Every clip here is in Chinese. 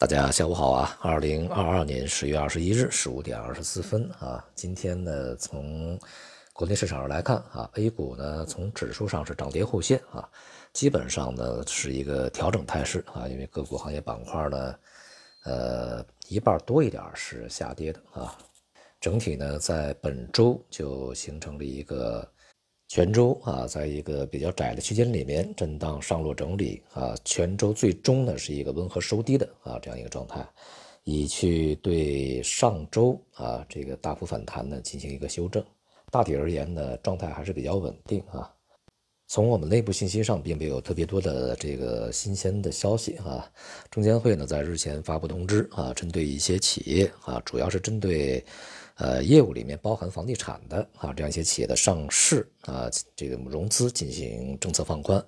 大家下午好啊！二零二二年十月二十一日十五点二十四分啊，今天呢，从国内市场上来看啊，A 股呢从指数上是涨跌互现啊，基本上呢是一个调整态势啊，因为个股行业板块呢，呃，一半多一点是下跌的啊，整体呢在本周就形成了一个。泉州啊，在一个比较窄的区间里面震荡上落整理啊，泉州最终呢是一个温和收低的啊这样一个状态，以去对上周啊这个大幅反弹呢进行一个修正。大体而言呢，状态还是比较稳定啊。从我们内部信息上，并没有特别多的这个新鲜的消息啊。证监会呢在日前发布通知啊，针对一些企业啊，主要是针对。呃，业务里面包含房地产的啊，这样一些企业的上市啊，这个融资进行政策放宽，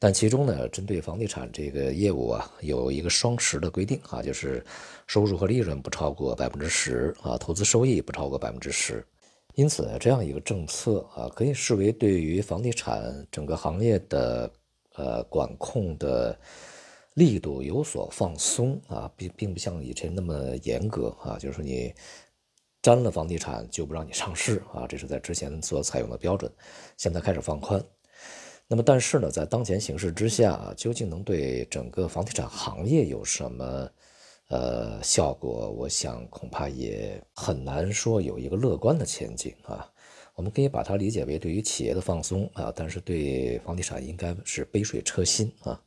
但其中呢，针对房地产这个业务啊，有一个双十的规定啊，就是收入和利润不超过百分之十啊，投资收益不超过百分之十。因此，这样一个政策啊，可以视为对于房地产整个行业的呃管控的力度有所放松啊，并并不像以前那么严格啊，就是说你。沾了房地产就不让你上市啊，这是在之前所采用的标准，现在开始放宽。那么，但是呢，在当前形势之下，究竟能对整个房地产行业有什么呃效果？我想恐怕也很难说有一个乐观的前景啊。我们可以把它理解为对于企业的放松啊，但是对房地产应该是杯水车薪啊。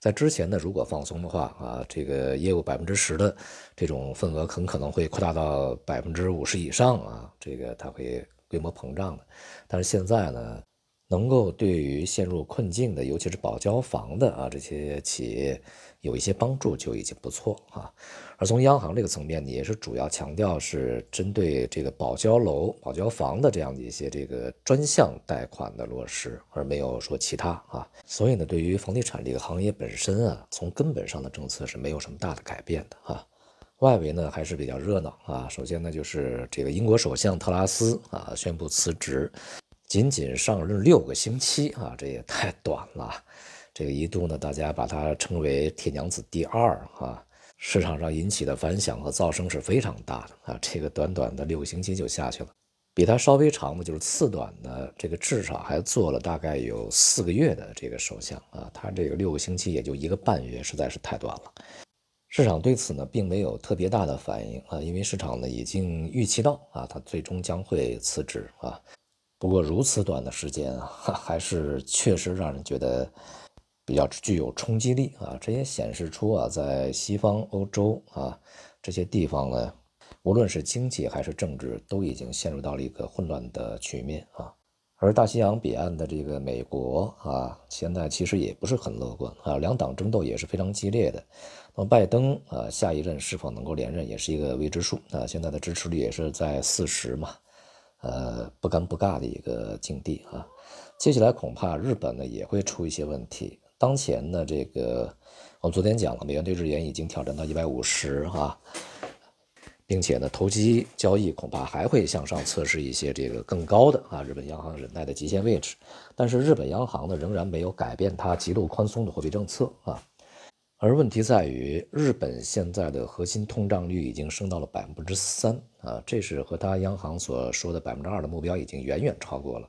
在之前呢，如果放松的话啊，这个业务百分之十的这种份额很可能会扩大到百分之五十以上啊，这个它会规模膨胀的。但是现在呢，能够对于陷入困境的，尤其是保交房的啊这些企业。有一些帮助就已经不错啊，而从央行这个层面，也是主要强调是针对这个保交楼、保交房的这样的一些这个专项贷款的落实，而没有说其他啊。所以呢，对于房地产这个行业本身啊，从根本上的政策是没有什么大的改变的啊。外围呢还是比较热闹啊。首先呢，就是这个英国首相特拉斯啊宣布辞职，仅仅上任六个星期啊，这也太 短了。这个一度呢，大家把它称为“铁娘子第二”啊，市场上引起的反响和噪声是非常大的啊。这个短短的六个星期就下去了，比它稍微长的，就是次短的，这个至少还做了大概有四个月的这个首相啊。他这个六个星期也就一个半月，实在是太短了。市场对此呢，并没有特别大的反应啊，因为市场呢已经预期到啊，他最终将会辞职啊。不过如此短的时间啊，还是确实让人觉得。比较具有冲击力啊，这也显示出啊，在西方欧洲啊这些地方呢，无论是经济还是政治，都已经陷入到了一个混乱的局面啊。而大西洋彼岸的这个美国啊，现在其实也不是很乐观啊，两党争斗也是非常激烈的。那么拜登啊，下一任是否能够连任，也是一个未知数啊。现在的支持率也是在四十嘛，呃，不尴不尬的一个境地啊。接下来恐怕日本呢也会出一些问题。当前呢，这个我们昨天讲了，美元对日元已经挑战到一百五十哈，并且呢，投机交易恐怕还会向上测试一些这个更高的啊，日本央行忍耐的极限位置。但是日本央行呢，仍然没有改变它极度宽松的货币政策啊。而问题在于，日本现在的核心通胀率已经升到了百分之三啊，这是和它央行所说的百分之二的目标已经远远超过了。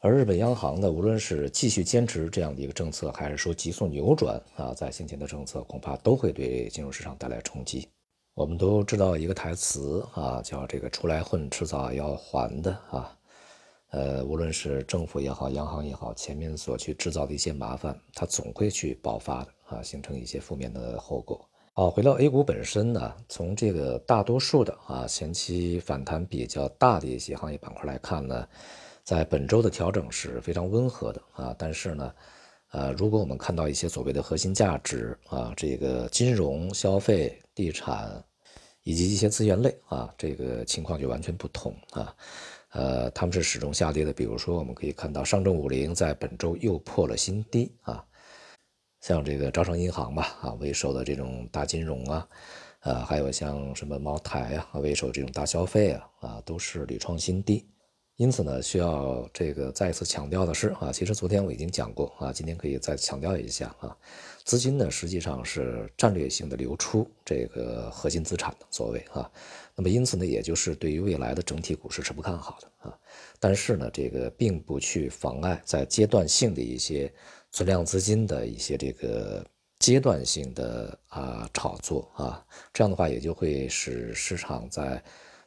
而日本央行呢，无论是继续坚持这样的一个政策，还是说急速扭转啊，在先前的政策，恐怕都会对金融市场带来冲击。我们都知道一个台词啊，叫这个“出来混，迟早要还的”啊。呃，无论是政府也好，央行也好，前面所去制造的一些麻烦，它总会去爆发的啊，形成一些负面的后果。好，回到 A 股本身呢，从这个大多数的啊前期反弹比较大的一些行业板块来看呢。在本周的调整是非常温和的啊，但是呢，呃，如果我们看到一些所谓的核心价值啊，这个金融、消费、地产以及一些资源类啊，这个情况就完全不同啊，呃，他们是始终下跌的。比如说，我们可以看到上证五零在本周又破了新低啊，像这个招商银行吧啊为首的这种大金融啊，呃，还有像什么茅台啊为首这种大消费啊啊，都是屡创新低。因此呢，需要这个再一次强调的是啊，其实昨天我已经讲过啊，今天可以再强调一下啊，资金呢实际上是战略性的流出这个核心资产的所谓啊，那么因此呢，也就是对于未来的整体股市是不看好的啊，但是呢，这个并不去妨碍在阶段性的一些存量资金的一些这个阶段性的啊炒作啊，这样的话也就会使市场在。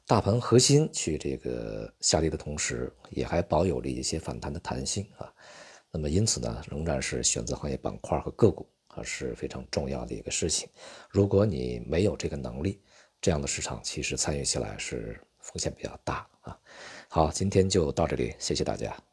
大盘核心去这个下跌的同时，也还保有了一些反弹的弹性啊。那么因此呢，仍然是选择行业板块和个股啊是非常重要的一个事情。如果你没有这个能力，这样的市场其实参与起来是风险比较大啊。好，今天就到这里，谢谢大家。